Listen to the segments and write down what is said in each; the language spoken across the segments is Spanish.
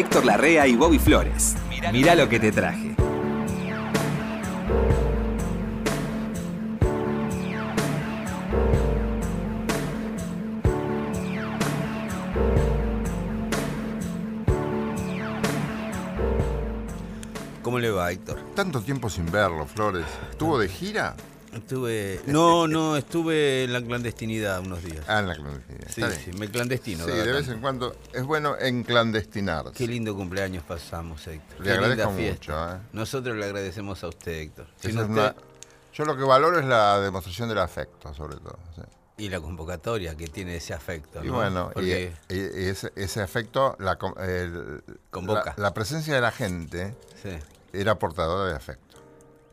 Héctor Larrea y Bobby Flores. Mirá lo que te traje. ¿Cómo le va, Héctor? Tanto tiempo sin verlo, Flores. ¿Estuvo de gira? Estuve. No, no, estuve en la clandestinidad unos días. Ah, en la clandestinidad. Sí, Está sí, bien. me clandestino. Sí, de vez tanto. en cuando es bueno enclandestinarse. Qué lindo cumpleaños pasamos, Héctor. Le Qué linda agradezco fiesta. mucho, ¿eh? Nosotros le agradecemos a usted, Héctor. Sin usted- una- Yo lo que valoro es la demostración del afecto, sobre todo. sí. Y la convocatoria que tiene ese afecto. Y ¿no? bueno, y, Porque- y- y ese, ese afecto, la, el- Convoca. La, la presencia de la gente sí. era portadora de afecto.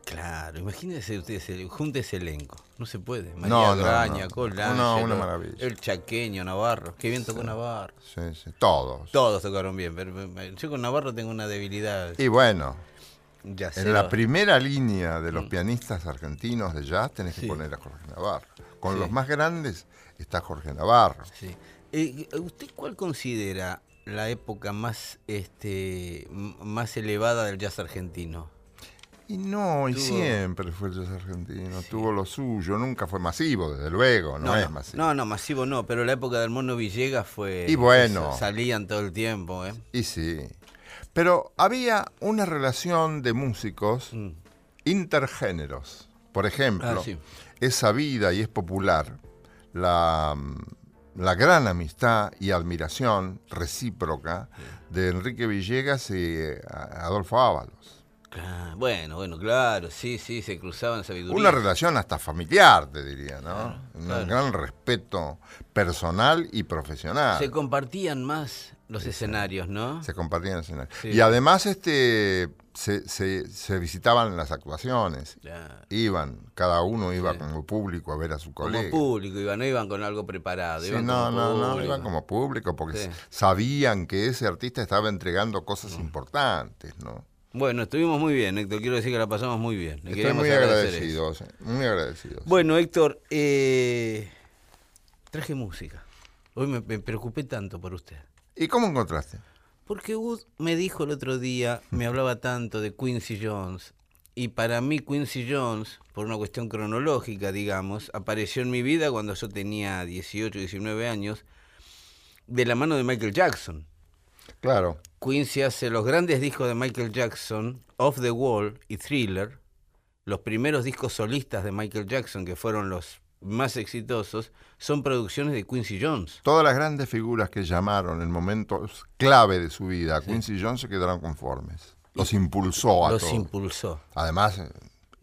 Claro, imagínese usted, ese- junte ese elenco. No se puede. María No, no, Graña, no. No, una maravilla. El chaqueño, Navarro. Qué bien tocó Navarro. Sí, sí, todos. Todos tocaron bien, pero yo con Navarro tengo una debilidad. Y bueno, Ya sé. en la primera línea de los Mm. pianistas argentinos de jazz tenés que poner a Jorge Navarro. Con Sí. los más grandes está Jorge Navarro. Sí. Eh, ¿Usted cuál considera la época más, este, más elevada del jazz argentino? Y no, y Tuvo- siempre fue el jazz argentino, tuvo lo suyo, nunca fue masivo, desde luego, no, es masivo. no, no, masivo no, pero la época del Mono Villegas fue... Y bueno. Salían todo el tiempo, ¿eh? Y sí. Pero había una relación de músicos Mm. intergéneros. Por ejemplo, Ah, sí. es sabida y es popular la, mm, la gran amistad y admiración recíproca de Enrique Villegas y eh, Adolfo Ábalos. Claro, bueno, bueno, claro, sí, sí, se cruzaban sabiduría. Una relación hasta familiar, te diría, ¿no? Un claro. gran respeto personal y profesional. Se compartían más los escenarios, ¿no? Se compartían escenarios. Sí. Y además este, se, se- se visitaban las actuaciones. Claro. Iban, cada uno iba Sí. como público a ver a su Como colega. público, iban, no iban con algo preparado. Sí, iban no, como no, no, público. iban como público porque sabían que ese artista estaba entregando cosas importantes, ¿no? Bueno, estuvimos muy bien, Héctor. Quiero decir que la pasamos muy bien. Le Estoy muy agradecido, muy agradecido. Bueno, Héctor, eh, traje música. Hoy me, me preocupé tanto por usted. ¿Y cómo encontraste? Porque Wood me dijo el otro día, me hablaba tanto de Quincy Jones. Y para mí Quincy Jones, por una cuestión cronológica, digamos, apareció en mi vida cuando yo tenía 18, 19 años, de la mano de Michael Jackson. Claro, Quincy hace los grandes discos de Michael Jackson, Off the Wall y Thriller, los primeros discos solistas de Michael Jackson, que fueron los más exitosos, son producciones de Quincy Jones. todas las grandes figuras que llamaron en momentos clave de su vida a Quincy Jones se quedaron conformes. Los impulsó a Los todos. impulsó. Además, eh,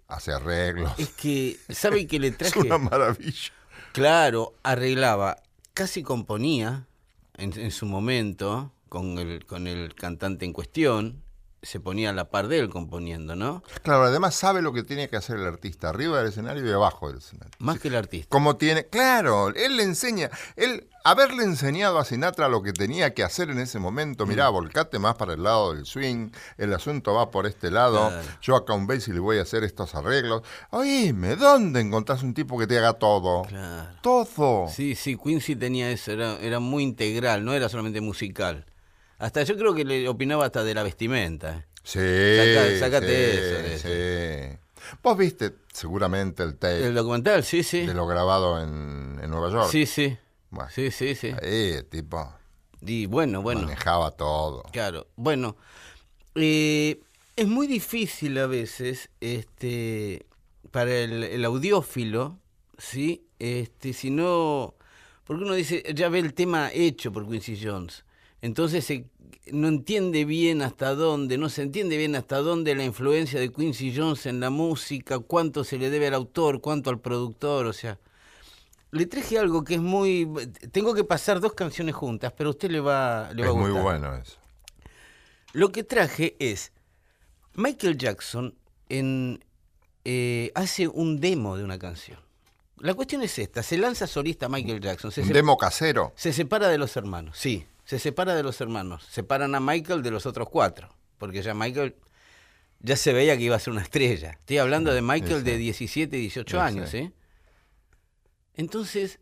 hace arreglos. Es que, ¿sabe que le Es traje? una maravilla. Claro, arreglaba, casi componía en, en su momento con el, con el cantante en cuestión, se ponía a la par de él componiendo, ¿no? Claro, además sabe lo que tiene que hacer el artista, arriba del escenario y abajo del escenario. Más que el artista. Como tiene, claro, él le enseña, él, haberle enseñado a Sinatra lo que tenía que hacer en ese momento, mirá, volcate más para el lado del swing, el asunto va por este lado, Claro. yo acá un y le voy a hacer estos arreglos. Oíme, ¿dónde encontrás un tipo que te haga todo? Claro. Todo. Sí, sí, Quincy tenía eso, era, era muy integral, no era solamente musical. Hasta yo creo que le opinaba hasta de la vestimenta. Sí, Saca- sácate sí, eso de sí. Vos viste seguramente el tape El documental, sí, sí. De lo grabado en, en Nueva York. Sí, sí. Bueno, Sí, sí, sí. ahí tipo Y bueno, bueno. manejaba todo. Claro, bueno, eh, es muy difícil a veces, este, para el, el audiófilo, ¿sí? Este, si no, porque uno dice, ya ve el tema hecho por Quincy Jones, entonces se- no entiende bien hasta dónde, no se entiende bien hasta dónde la influencia de Quincy Jones en la música, cuánto se le debe al autor, cuánto al productor, o sea, le traje algo que es muy, tengo que pasar dos canciones juntas, pero a usted le va, le va Es a muy gustar. bueno eso. Lo que traje es Michael Jackson en, eh, hace un demo de una canción. La cuestión es esta, se lanza solista Michael Jackson, se, Un demo casero. se separa de los hermanos, sí, se separa de los hermanos, separan a Michael de los otros cuatro, porque ya Michael ya se veía que iba a ser una estrella. Estoy hablando de Michael de 17, 18 Sí, años. ¿eh? Entonces,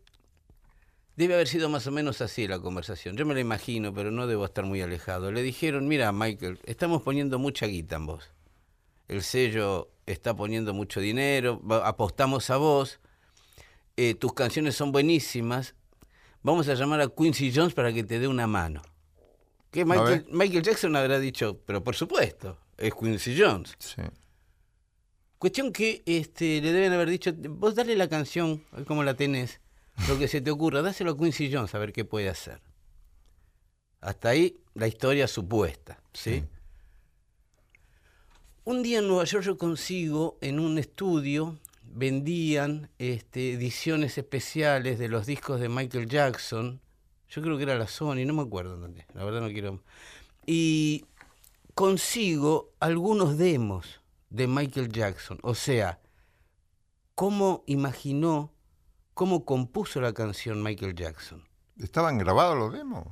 Debe haber sido más o menos así la conversación. Yo me la imagino, pero no debo estar muy alejado. Le dijeron, mira, Michael, estamos poniendo mucha guita en vos. El sello está poniendo mucho dinero, apostamos a vos, eh, tus canciones son buenísimas, vamos a llamar a Quincy Jones para que te dé una mano. Que Michael, Jackson habrá dicho, pero por supuesto, es Quincy Jones. Sí. Cuestión que este, le deben haber dicho, vos dale la canción, a ver cómo la tenés, lo que se te ocurra, dáselo a Quincy Jones a ver qué puede hacer. Hasta ahí la historia supuesta, ¿sí? Sí. Un día en Nueva York yo consigo en un estudio, vendían este, ediciones especiales de los discos de Michael Jackson, yo creo que era la Sony, no me acuerdo dónde, la verdad no quiero... Y consigo algunos demos de Michael Jackson, o sea, cómo imaginó, cómo compuso la canción Michael Jackson. ¿Estaban grabados los demos?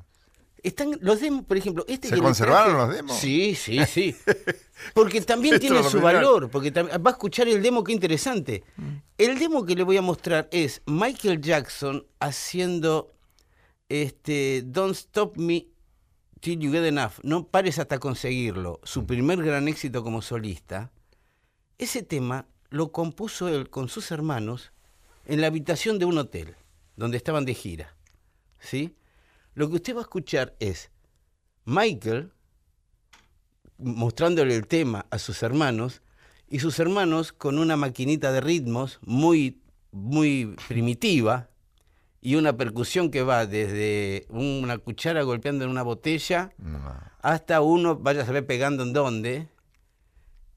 Están los demos, por ejemplo, este ¿Se que conservaron traje- los demos? Sí, sí, sí. Porque también tiene su valor, porque va a escuchar el demo, qué interesante. El demo que le voy a mostrar es Michael Jackson haciendo este Don't Stop Me Till You Get Enough, no pares hasta conseguirlo, su primer gran éxito como solista. Ese tema lo compuso él con sus hermanos en la habitación de un hotel, donde estaban de gira. ¿Sí? Lo que usted va a escuchar es Michael mostrándole el tema a sus hermanos y sus hermanos con una maquinita de ritmos muy, muy primitiva y una percusión que va desde una cuchara golpeando en una botella No. hasta uno, vaya a saber pegando en dónde,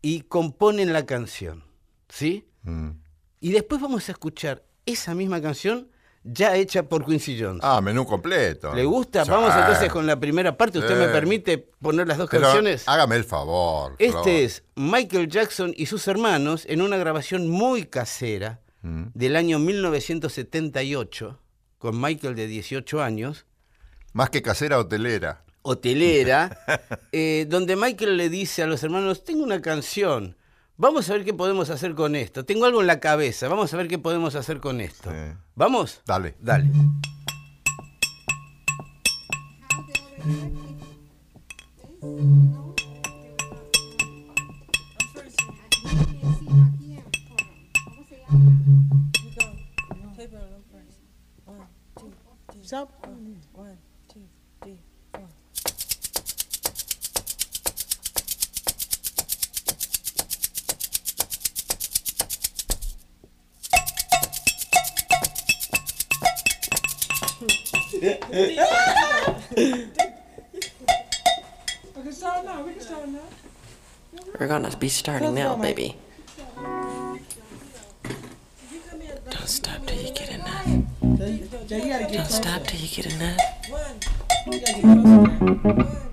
y componen la canción, ¿sí? Mm. Y después vamos a escuchar esa misma canción ya hecha por Quincy Jones. Ah, menú completo. ¿Le gusta? Vamos entonces con la primera parte. ¿Usted me permite poner las dos Pero canciones? hágame el favor. Este es Michael Jackson y sus hermanos en una grabación muy casera Mm. del año 1978, con Michael de 18 años, Más que casera hotelera. hotelera, eh, donde Michael le dice a los hermanos, tengo una canción, vamos a ver qué podemos hacer con esto, tengo algo en la cabeza, vamos a ver qué podemos hacer con esto. Sí. ¿Vamos? Dale. Dale. We're gonna be starting now, baby. Don't stop till you get get Don't stop till you get a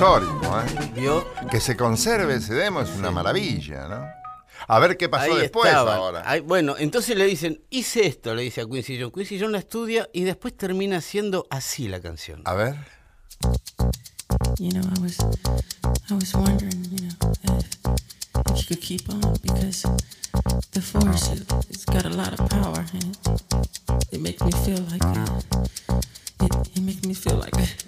histórico. ¿eh? ¿Vio? Que se conserve ese demo es una maravilla, ¿no? A ver qué pasó Ahí después estaban. ahora. Ahí- bueno, entonces le dicen, hice esto, le dice a Quincy Jones. Quincy Jones la estudia y después termina siendo así la canción. A ver. You know, I was, I was wondering, you know, if, if you could keep on because the force, it, it's got a lot of power and it, it makes me feel like, it, it makes me feel like. Just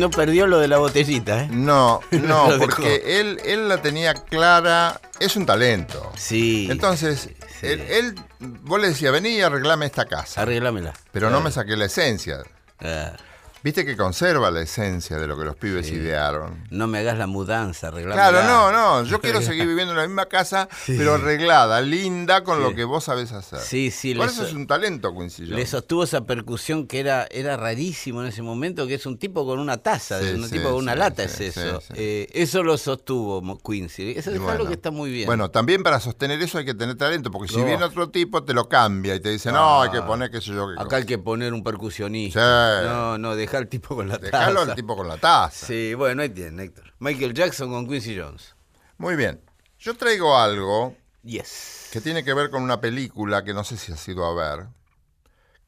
no, perdió lo de la botellita, ¿eh? No, no, porque él, él la tenía clara, es un talento. Sí. Entonces, sí. Él, él- vos le decías, vení y arreglame esta casa. Arreglámela. Pero no me saqué la esencia. Ah, Viste que conserva la esencia de lo que los pibes Sí. idearon. no me hagas la mudanza, arreglámela. Claro, no, no, yo quiero seguir viviendo en la misma casa, pero arreglada, linda, con Sí. lo que vos sabés hacer. Sí, sí, Por eso so- es un talento, Quincy Le sostuvo esa percusión que era, era rarísimo en ese momento, que es un tipo con una taza, Sí, un tipo con una lata es eso. Eh, eso lo sostuvo Quincy. Eso es algo que está muy bien. Bueno, también para sostener eso hay que tener talento, porque si No. viene otro tipo te lo cambia y te dice, no, hay que poner qué sé yo qué Acá cosa". hay que poner un percusionista. Sí. No, no, deja al tipo con la Dejalo taza. al tipo con la taza. Sí, bueno, ahí tiene, Héctor. Michael Jackson con Quincy Jones. Muy bien. Yo traigo algo Yes. que tiene que ver con una película que no sé si has ido a ver,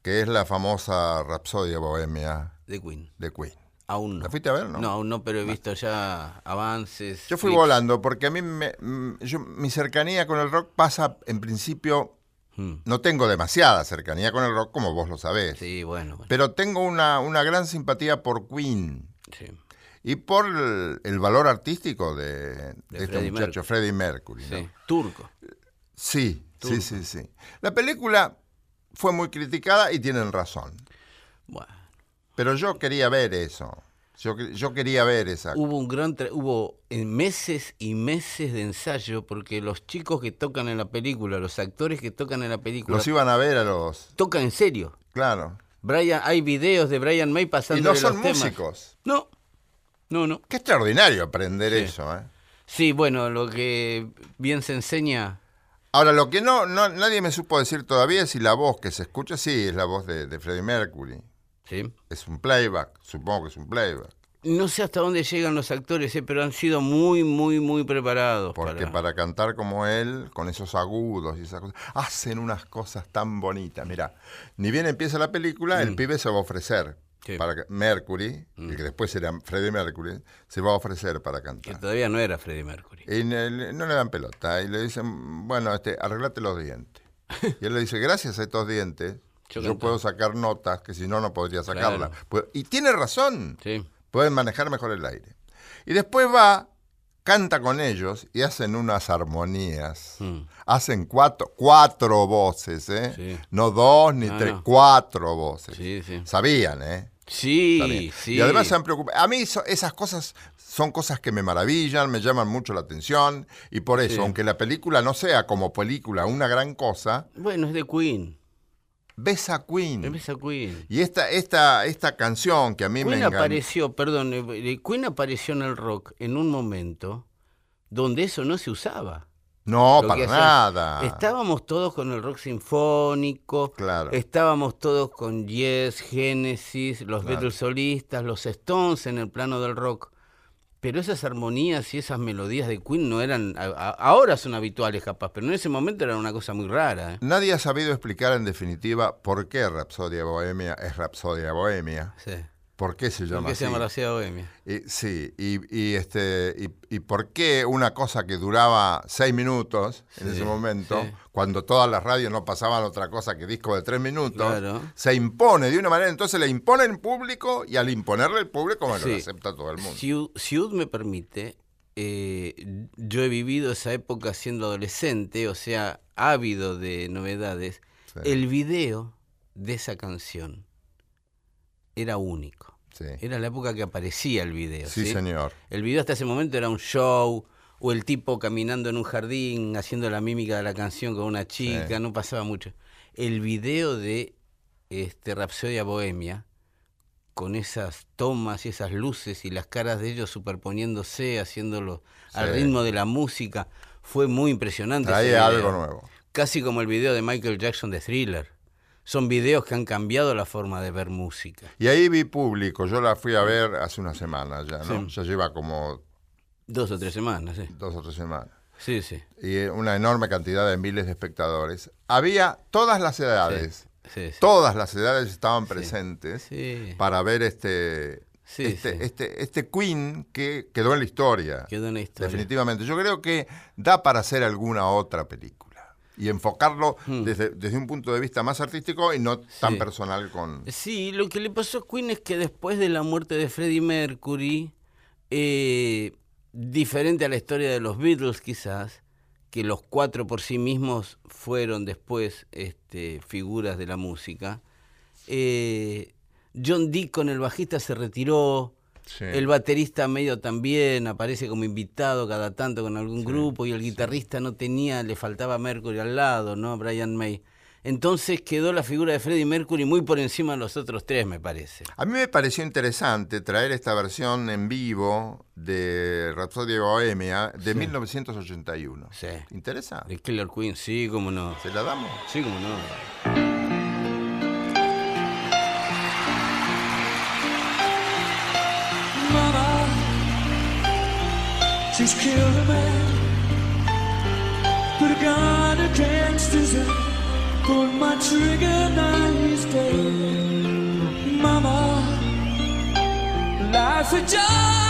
que es la famosa Rapsodia Bohemia De Queen. de Queen. Aún no. ¿La fuiste a ver, no? No, aún no, pero he visto ya avances. Yo fui clips. volando porque a mí me- mm, yo- mi cercanía con el rock pasa en principio, Mm, no tengo demasiada cercanía con el rock como vos lo sabés, Sí, bueno. bueno, pero tengo una, una gran simpatía por Queen sí. y por el, el valor artístico de, de este muchacho Mercury. Freddie Mercury. ¿no? sí. Turco. Sí, sí, Turco. sí, sí. La película fue muy criticada y tienen razón. Bueno. Pero yo quería ver eso. Yo, yo quería ver esa. Hubo un gran tra- hubo meses y meses de ensayo porque los chicos que tocan en la película, los actores que tocan en la película, Los iban a ver a los. tocan en serio. Claro. Brian, hay videos de Brian May Y pasando no los son temas. músicos. No, no, no. Qué extraordinario aprender Sí. eso, ¿eh? Sí, bueno, lo que bien se enseña. Ahora, lo que no, no nadie me supo decir todavía es si la voz que se escucha, sí, es la voz de, de Freddie Mercury. ¿Sí? Es un playback, supongo que es un playback. No sé hasta dónde llegan los actores, eh, pero han sido muy, muy, muy preparados. Porque para... cantar como él, con esos agudos y esas cosas, hacen unas cosas tan bonitas. Mira, ni bien empieza la película, el pibe se va a ofrecer. Mm. Sí. Mm. Para que- Mercury, el que después será Freddie Mercury, se va a ofrecer para Que cantar. todavía no era Freddie Mercury. Y no le dan pelota. Y le dicen, bueno, este, arreglate los dientes. Y él le dice, gracias a estos dientes, Yo puedo sacar notas que si no, no podría sacarlas. Claro. Y tiene razón. Sí. Pueden manejar mejor el aire. Y después va, canta con ellos y hacen unas armonías. Mm. Hacen cuatro, cuatro voces, ¿eh? Sí. No dos ni tres, no. cuatro voces. Sí, sí. Sabían, ¿eh? Sí, Sabían. sí. Y además se han preocupado. A mí so- esas cosas son cosas que me maravillan, me llaman mucho la atención. Y por eso, aunque la película no sea como película una gran cosa, Bueno, es de Queen. Ves a Queen. Es a Queen. Y esta, esta, esta canción que a mí me Queen enganchó. apareció, perdón, eh, Queen apareció en el rock en un momento donde eso no se usaba. No, Lo para nada. Estábamos todos con el rock sinfónico, Claro. estábamos todos con Yes, Genesis, los Claro. Beatles solistas, los Stones en el plano del rock. Pero esas armonías y esas melodías de Queen no eran, a- a- ahora son habituales capaz, pero en ese momento era una cosa muy rara. ¿eh? Nadie ha sabido explicar en definitiva por qué Rapsodia Bohemia es Rapsodia Bohemia. Sí. ¿Por qué se ¿Por llama qué así? se llama la ciudad bohemia? Y- sí, y, y este, y, y por qué una cosa que duraba seis minutos en Sí, ese momento, sí. cuando todas las radios no pasaban otra cosa que disco de tres minutos, Claro. se impone de una manera, entonces le impone en público y al imponerle el público, bueno, lo acepta todo el mundo. Si, si UD me permite, eh, yo he vivido esa época siendo adolescente, o sea, ávido de novedades. El video de esa canción era único. Sí, Era la época que aparecía el video. Sí, ¿sí? señor. El video hasta ese momento era un show, o el tipo caminando en un jardín haciendo la mímica de la canción con una chica, Sí. no pasaba mucho. El video de este, Rapsodia Bohemia, con esas tomas y esas luces y las caras de ellos superponiéndose, haciéndolo al ritmo de la música, fue muy impresionante. video. algo nuevo. Casi como el video de Michael Jackson de Thriller. Son videos que han cambiado la forma de ver música. Y ahí vi público, yo la fui a ver hace una semana ya, ¿no? Sí. Ya lleva como Dos o tres semanas, sí. dos o tres semanas. Sí, sí. y una enorme cantidad de miles de espectadores. Había todas las edades, sí, sí. todas las edades estaban presentes para ver este, Sí, este, este, este Queen que quedó en la historia. Quedó en la historia. Definitivamente. Yo creo que da para hacer alguna otra película. Y enfocarlo desde, desde un punto de vista más artístico y no tan personal con... Sí, lo que le pasó a Queen es que después de la muerte de Freddie Mercury, eh, diferente a la historia de los Beatles quizás, que los cuatro por sí mismos fueron después este, figuras de la música, eh, John Deacon, el bajista, se retiró, Sí. el baterista medio también aparece como invitado cada tanto con algún grupo y el guitarrista no tenía, le faltaba Mercury al lado, ¿no? Brian May. Entonces quedó la figura de Freddie Mercury muy por encima de los otros tres, me parece. A mí me pareció interesante traer esta versión en vivo de Rhapsody Bohemia de 1981. Sí. ¿Interesa? De Killer Queen, sí, cómo no. ¿Se la damos? Sí, cómo no. She's killed a man. Put a gun against his head. Pulled my trigger, now he's dead. Mama, life had just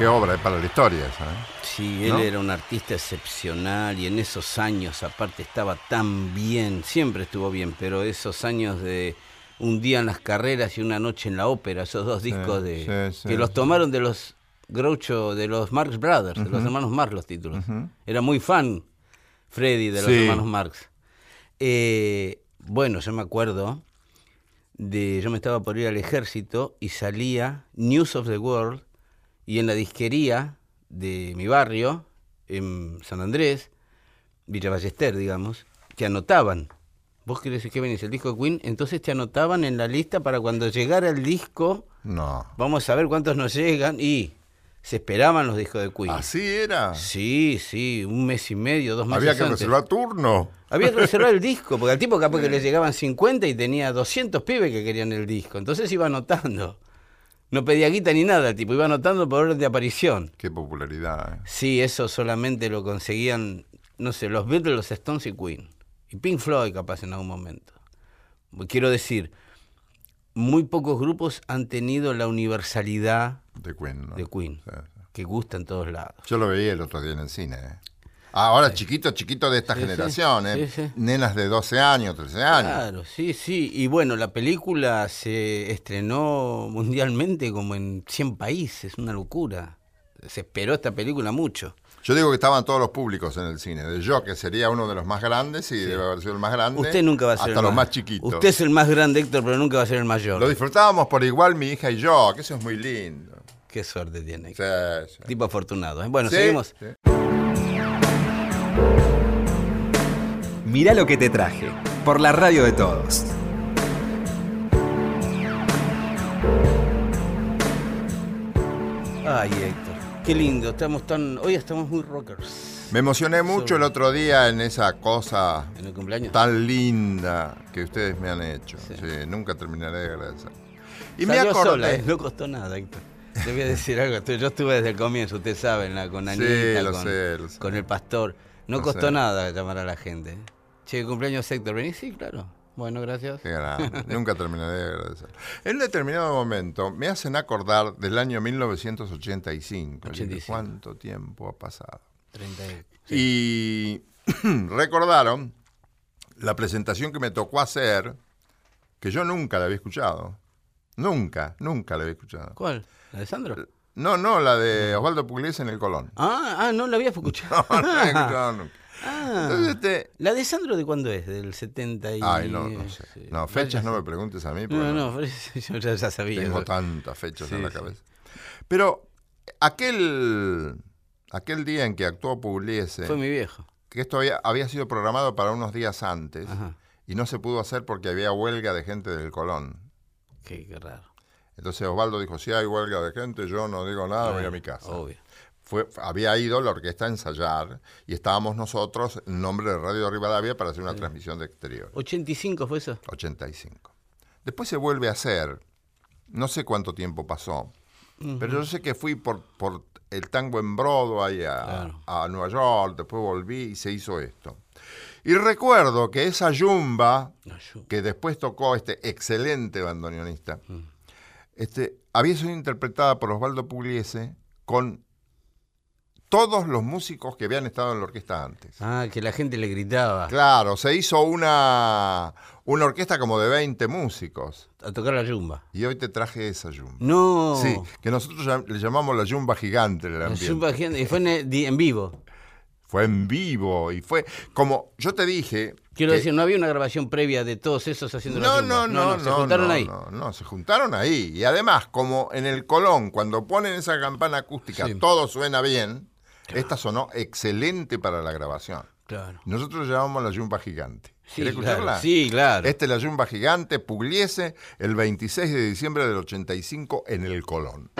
Qué obra es para la historia esa, ¿eh? Sí, él ¿No? era un artista excepcional y en esos años aparte estaba tan bien, siempre estuvo bien, pero esos años de un día en las carreras y una noche en la ópera, esos dos discos de sí, sí, que los tomaron de los Groucho, de los Marx Brothers, de los hermanos Marx los títulos. Era muy fan Freddy de los hermanos Marx. Eh, bueno, yo me acuerdo de yo me estaba por ir al ejército y salía News of the World y en la disquería de mi barrio, en San Andrés, Villa Ballester, digamos, te anotaban. Vos querés que venís el disco de Queen, entonces te anotaban en la lista para cuando llegara el disco, No. vamos a ver cuántos nos llegan y se esperaban los discos de Queen. ¿Así era? Sí, sí, un mes y medio, dos meses Había que antes. reservar turno. Había que reservar el disco, porque al tipo capaz que le llegaban 50 y tenía 200 pibes que querían el disco. Entonces iba anotando. No pedía guita ni nada, tipo iba anotando por orden de aparición. Qué popularidad. ¿eh? Sí, eso solamente lo conseguían, no sé, los Beatles, los Stones y Queen. Y Pink Floyd capaz en algún momento. Quiero decir, muy pocos grupos han tenido la universalidad De Queen, ¿no? de Queen, Sí, sí. que gusta en todos lados. Yo lo veía el otro día en el cine. ¿eh? Ahora, chiquito, chiquito de esta Sí, sí. generación, ¿eh? Sí. Nenas de 12 años, 13 años. Claro, sí, sí. Y bueno, la película se estrenó mundialmente como en 100 países, una locura. Se esperó esta película mucho. Yo digo que estaban todos los públicos en el cine. De yo, que sería uno de los más grandes y debe haber sido el más grande. Usted nunca va a ser Hasta el los más chiquitos. Usted es el más grande, Héctor, pero nunca va a ser el mayor. Lo disfrutábamos por igual mi hija y yo, que eso es muy lindo. Qué suerte tiene. Sí, sí. Tipo afortunado. ¿eh? Bueno, seguimos. Mirá lo que te traje. Por la radio de todos. Ay, Héctor. Qué lindo. Estamos tan. Hoy estamos muy rockers. Me emocioné mucho el otro día en esa cosa En el cumpleaños. tan linda que ustedes me han hecho. Sí. Sí, nunca terminaré de agradecer. Y me acordé. sola, ¿eh? no costó nada, Héctor. Te voy a decir algo. Yo estuve desde el comienzo, usted sabe, en la- con Sí, Anita, lo con, sé, lo sé. con el pastor. No Lo costó sé. nada llamar a la gente. Che, cumpleaños Héctor, ¿venís? Sí, claro. Bueno, gracias. Nunca terminaré de agradecer. En un determinado momento me hacen acordar del año 1985. Yo digo, 85. ¿Cuánto tiempo ha pasado? 30 y- Y recordaron la presentación que me tocó hacer, que yo nunca la había escuchado. Nunca, nunca la había escuchado. ¿Cuál? ¿La de Sandro? No, no, la de Osvaldo Pugliese en el Colón. Ah, ah, no la había escuchado. No, no la he escuchado nunca. Ah. Entonces, este, ¿La de Sandro de cuándo es? ¿Del 70 y...? Ay, no, no sé. sí. No, fechas no me preguntes a mí. No, no, yo ya, ya sabía. Tengo tantas fechas Sí, en la sí. cabeza. Pero aquel, aquel día en que actuó Pugliese, Fue mi viejo. que esto había, había sido programado para unos días antes, Ajá. y no se pudo hacer porque había huelga de gente del Colón. Qué, qué raro. Entonces Osvaldo dijo, si hay huelga de gente, yo no digo nada, voy a mi casa. Obvio. Fue, había ido la orquesta a ensayar y estábamos nosotros en nombre de Radio de Rivadavia para hacer una transmisión de exterior. 85 fue eso. 85. Después se vuelve a hacer, no sé cuánto tiempo pasó, pero yo sé que fui por, por el tango en Broadway a, Claro. a Nueva York, después volví y se hizo esto. Y recuerdo que esa yumba, que después tocó este excelente bandoneonista, este, había sido interpretada por Osvaldo Pugliese con todos los músicos que habían estado en la orquesta antes. Ah, que la gente le gritaba Claro, se hizo una, una orquesta como de 20 músicos. a tocar la yumba. Y hoy te traje esa yumba. No. Sí, que nosotros le llamamos la yumba gigante La yumba gente- y fue en, vivo. Fue en vivo y fue como yo te dije. Quiero que- decir, no había una grabación previa de todos esos haciendo la No, yumba. no, no, no. Se juntaron no, ahí. No, no, se juntaron ahí. Y además, como en el Colón, cuando ponen esa campana acústica, Sí. todo suena bien, esta sonó excelente para la grabación. Claro. Nosotros llamamos la yumba gigante. Sí, ¿Querés claro. escucharla? Sí, claro. Este es la Yumba Gigante, Pugliese, el 26 de diciembre del 85 en el Colón.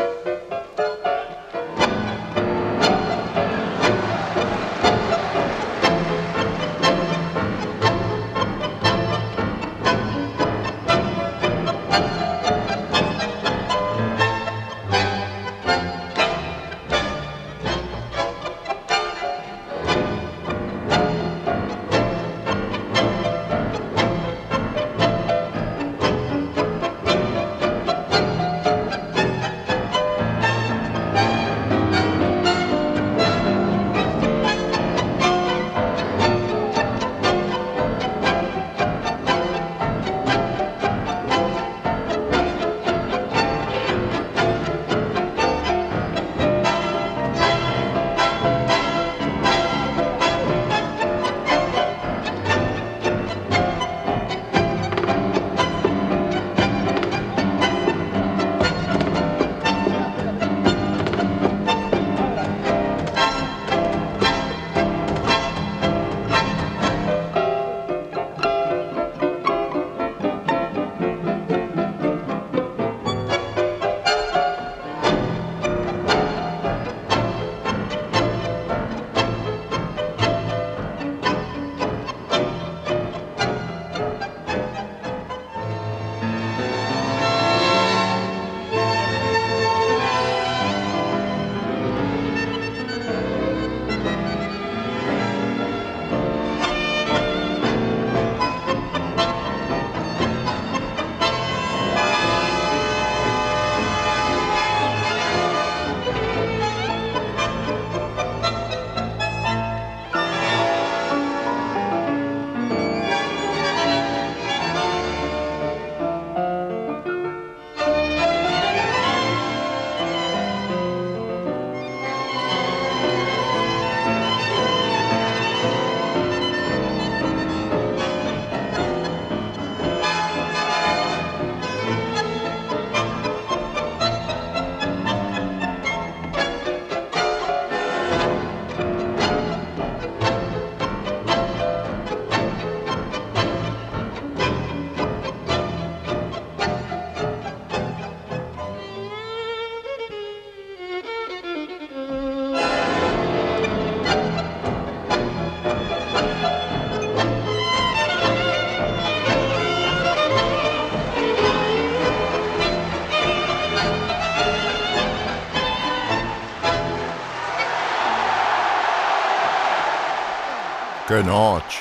Qué noche.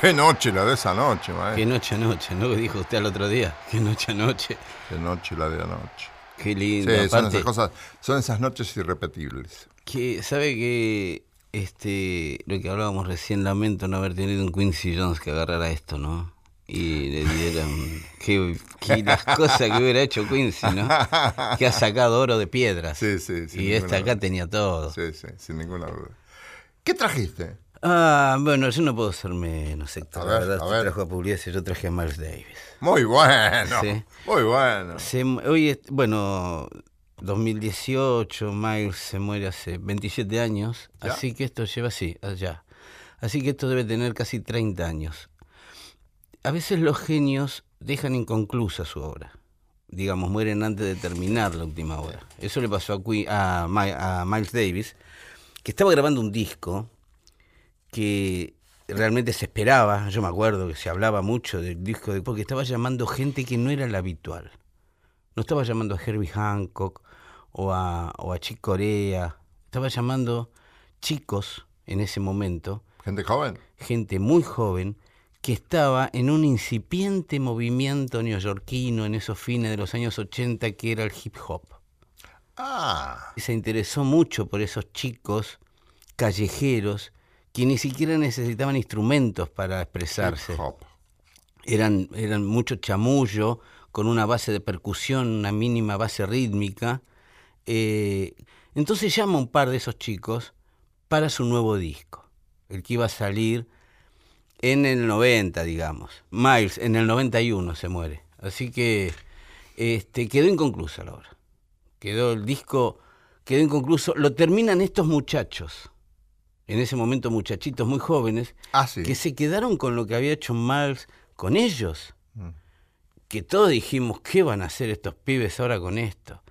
Qué noche la de esa noche, Qué maestro. noche a noche, ¿no? Que dijo usted al otro día. Qué noche a noche. Qué noche la de anoche. Qué Sí, lindo. son Aparte, esas cosas, son esas noches irrepetibles. que sabe que este lo que hablábamos recién lamento no haber tenido un Quincy Jones que agarrara esto, ¿no? Y le dieran que, que las cosas que hubiera hecho Quincy, ¿no? Que ha sacado oro de piedras. Sí, sí, sin Y esta acá duda. tenía todo. Sí, sí, sin ninguna duda. ¿Qué trajiste? Ah, bueno, yo no puedo ser menos, Héctor. A La ver, verdad, a ver. trajo a Pugliese, yo traje a Miles Davis. Muy bueno. Sí. Muy bueno. Se hoy, bueno, 2018, Miles se muere hace 27 años, ¿Ya? así que esto lleva así, allá. Así que esto debe tener casi 30 años. A veces los genios dejan inconclusa su obra. Digamos, mueren antes de terminar la última obra. Eso le pasó a, Qui- a a Miles Davis, que estaba grabando un disco que realmente se esperaba, yo me acuerdo que se hablaba mucho del disco, de, porque estaba llamando gente que no era la habitual. No estaba llamando a Herbie Hancock o a, o a Chick Corea, estaba llamando chicos en ese momento, Gente joven. gente muy joven, que estaba en un incipiente movimiento neoyorquino en esos fines de los años 80 que era el hip hop Ah, se interesó mucho por esos chicos callejeros que ni siquiera necesitaban instrumentos para expresarse. hip hop. Eran, eran mucho chamullo, con una base de percusión, una mínima base rítmica. Eh, entonces llama a un par de esos chicos para su nuevo disco, el que iba a salir en el 90, digamos. Miles en el 91 se muere. Así que este, quedó inconclusa la obra. Quedó el disco, quedó inconcluso. Lo terminan estos muchachos, en ese momento muchachitos muy jóvenes, Ah, sí. que se quedaron con lo que había hecho Miles con ellos. Mm. Que todos dijimos, ¿qué van a hacer estos pibes ahora con esto?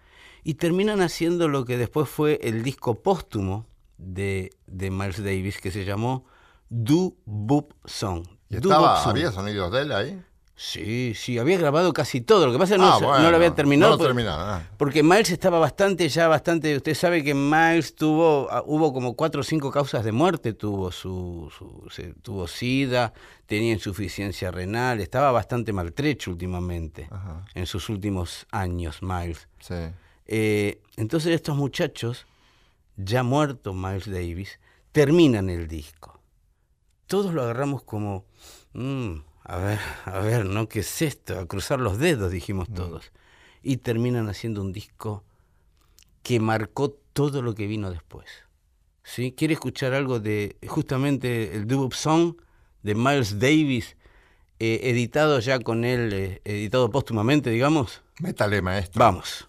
Y terminan haciendo lo que después fue el disco póstumo de, de Miles Davis, que se llamó Do Boop Song. ¿Y Do estaba, Song. había sonidos de él ahí? Sí, sí, había grabado casi todo. Lo que pasa es que no, Ah, se- bueno, no lo había terminado. no lo porque- ah. Porque Miles estaba bastante, ya bastante. Usted sabe que Miles tuvo, ah, hubo como cuatro o cinco causas de muerte. Tuvo su, su- se- tuvo SIDA, tenía insuficiencia renal, estaba bastante maltrecho últimamente, Ajá. en sus últimos años, Miles. Sí. Eh, entonces estos muchachos, ya muerto Miles Davis, terminan el disco. Todos lo agarramos como, "Mm, a ver, a ver, ¿no? ¿Qué es esto? A cruzar los dedos, dijimos todos. Y terminan haciendo un disco que marcó todo lo que vino después. ¿Sí? ¿Quiere escuchar algo de justamente el Dubop Song de Miles Davis, eh, editado ya con él, eh, editado póstumamente, digamos? Métale, maestro. Vamos.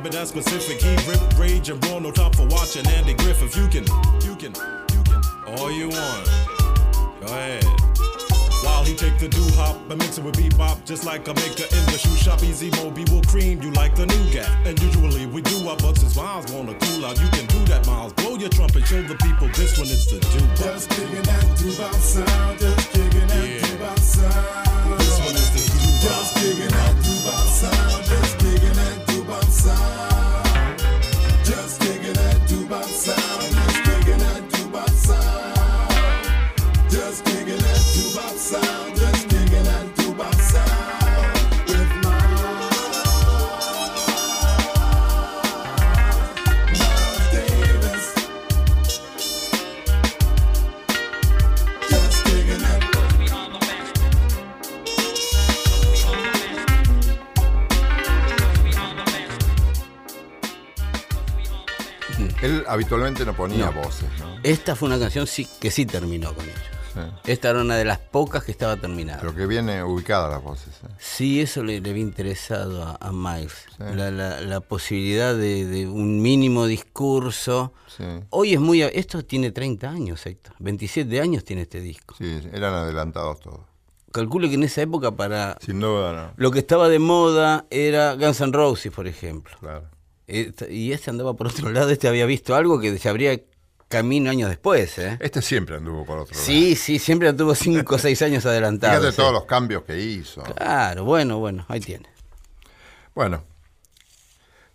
Different. You can describe it as specific. He rip, rage, and brawl. No time for watching Andy Griffith. You can, you can, you can. All you want. Go ahead. While he take the doo hop and mix it with bebop, just like a maker in the shoe shop. Easy Moby will cream you like the nougat. And usually we do our but since Miles wanna cool out, you can do that, Miles. Blow your trumpet, show the people this one is the doo Just kicking that doo-bop sound, just kicking that Yeah. doo-bop sound. This one is the doo Just kicking habitualmente no ponía No. voces, ¿no? Esta fue una canción sí, que sí terminó con ellos. Sí. Esta era una de las pocas que estaba terminada. Pero que viene ubicada las voces. ¿eh? Sí, eso le, le había interesado a, a Miles. La, la- la posibilidad de, de un mínimo discurso. Sí. Hoy es muy... Esto tiene 30 años, Héctor. 27 años tiene este disco. Sí, eran adelantados todos. Calculo que en esa época para... Sin duda, no. Lo que estaba de moda era Guns N' Roses, por ejemplo. Claro. Y este andaba por otro lado, este había visto algo que se abría camino años después, ¿eh? Este siempre anduvo por otro lado. Sí, sí, siempre tuvo 5 o 6 años adelantado. Fíjate sí. todos los cambios que hizo. Claro, bueno, bueno, ahí tiene. Bueno,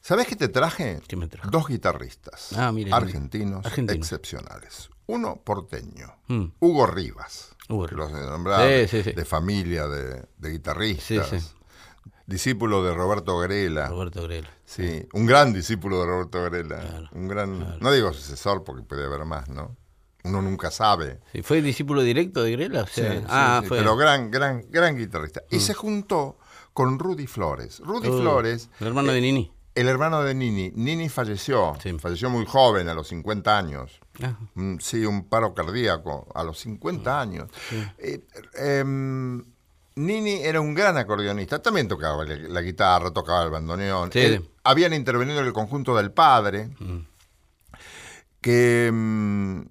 ¿sabés qué te traje? ¿Qué me trajo? Dos guitarristas Ah, mire, argentinos Argentino. excepcionales. Uno porteño, Mm. Hugo Rivas. Hugo que Rivas. Lo has nombrado, Sí, sí, sí. de familia de, de guitarristas. Discípulo de Roberto Grela. Roberto Grela. Sí, un gran discípulo de Roberto Grela. un gran, no digo sucesor porque puede haber más, ¿no? Uno nunca sabe. Sí, ¿Fue discípulo directo de Grela? O Sí, sea, sí, ah, sí, fue. Pero gran, gran, gran guitarrista. Y se juntó con Rudy Flores. Rudy Uh, Flores. El hermano de Nini. El hermano de Nini. Nini falleció. Falleció muy joven, a los 50 años. Ah, Mm, Sí, un paro cardíaco a los 50 años. Eh, em, Nini era un gran acordeonista, también tocaba la, guitarra, tocaba el bandoneón. Sí. Él- habían intervenido en el conjunto del padre, que mm,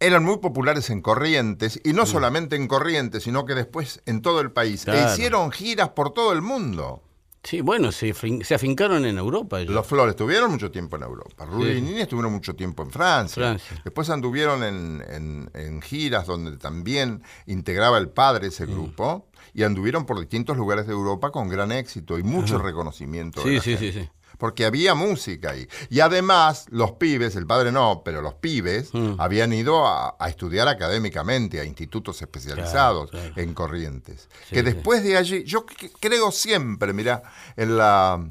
eran muy populares en Corrientes, y no solamente en Corrientes, sino que después en todo el país. E Claro. hicieron giras por todo el mundo. Sí, bueno, se, se afincaron en Europa. ellos. Los Flores estuvieron mucho tiempo en Europa. Rudy Sí. y Nini estuvieron mucho tiempo en Francia. Francia. Después anduvieron en, en- en giras donde también integraba el padre ese grupo. Y anduvieron por distintos lugares de Europa con gran éxito y mucho reconocimiento. de Sí, la sí, gente. sí, sí. Porque había música ahí. Y además, los pibes, el padre no, pero los pibes Mm. habían ido a, a estudiar académicamente a institutos especializados Claro, claro. en Corrientes. Sí, que sí. después de allí, yo creo siempre, mira, en la,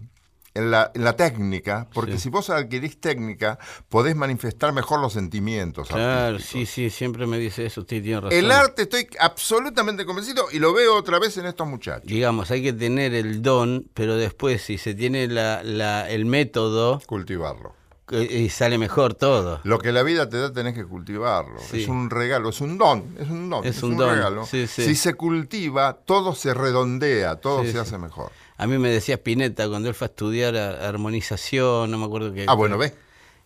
en la, en la técnica, porque Sí. si vos adquirís técnica, podés manifestar mejor los sentimientos. Claro, artísticos. sí, sí, siempre me dice eso, usted tiene razón. El arte estoy absolutamente convencido y lo veo otra vez en estos muchachos. Digamos, hay que tener el don, pero después si se tiene la, la- el método, Cultivarlo. eh, y sale mejor todo. Lo que la vida te da tenés que cultivarlo. Sí. Es un regalo, es un don, es un don, Es un don, regalo. sí. Si se cultiva, todo se redondea, todo se hace mejor. A mí me decía Spinetta cuando él fue a estudiar a- armonización, no me acuerdo qué. Ah, bueno, ve.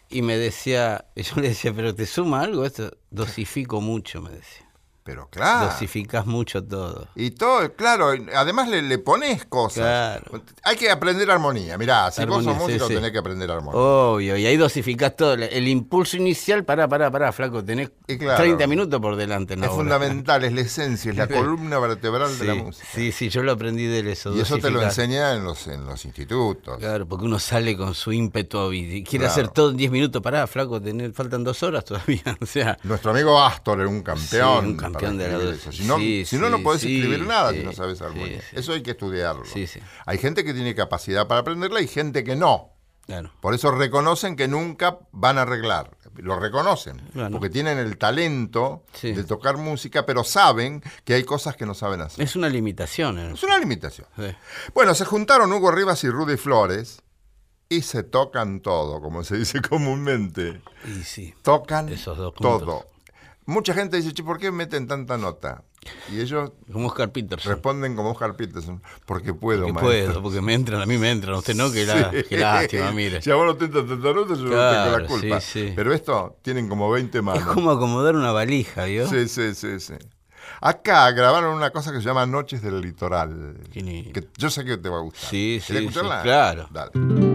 Y me decía, yo le decía, pero ¿te suma algo esto? Dosifico mucho, me decía. Pero claro. Dosificás mucho todo. Y todo, claro, además le, le pones cosas. Claro. Hay que aprender armonía. Mirá, si vos Armonía, sos sí, músico sí. tenés que aprender armonía. Obvio, y ahí dosificás todo. El- impulso inicial, pará, pará, pará, flaco, tenés claro. 30 minutos por delante en la es obra. fundamental, es la esencia, es la columna vertebral de la música. sí, sí, yo lo aprendí de eso. y eso te lo dosificar. enseña en los, en los institutos. Claro, porque uno sale con su ímpetu y quiere Claro. hacer todo en 10 minutos. Pará, flaco, tenés- faltan dos horas todavía. O sea, Nuestro amigo Astor era un campeón. Un campeón para la eso. Si no, sí, si no, no sí, podés sí, escribir nada si no sabes armonía. Eso hay que estudiarlo. Hay gente que tiene capacidad para aprenderla y gente que no. claro. Por eso reconocen que nunca van a arreglar. Lo reconocen. Claro. Porque tienen el talento Sí. de tocar música, pero saben que hay cosas que no saben hacer. Es una limitación. ¿eh? Es una limitación. Sí. Bueno, se juntaron Hugo Rivas y Rudy Flores y se tocan todo, como se dice comúnmente. Y sí. Tocan Esos dos puntos. todo. Mucha gente dice, che, ¿por qué meten tanta nota? Y ellos Como Oscar Peterson. responden como Oscar Peterson, porque puedo, Que maestro". puedo, porque me entran, a mí me entran. Usted no, que, la, Sí. que lástima, mire. Si a vos no te entran tanta nota, yo no Claro, tengo la culpa. sí, sí. Pero esto tienen como 20 manos. Es como acomodar una valija, ¿vio? Sí, sí, sí, sí. Acá grabaron una cosa que se llama Noches del Litoral. Que yo sé que te va a gustar. Sí, ¿Querés sí, escucharla? sí, claro. Dale.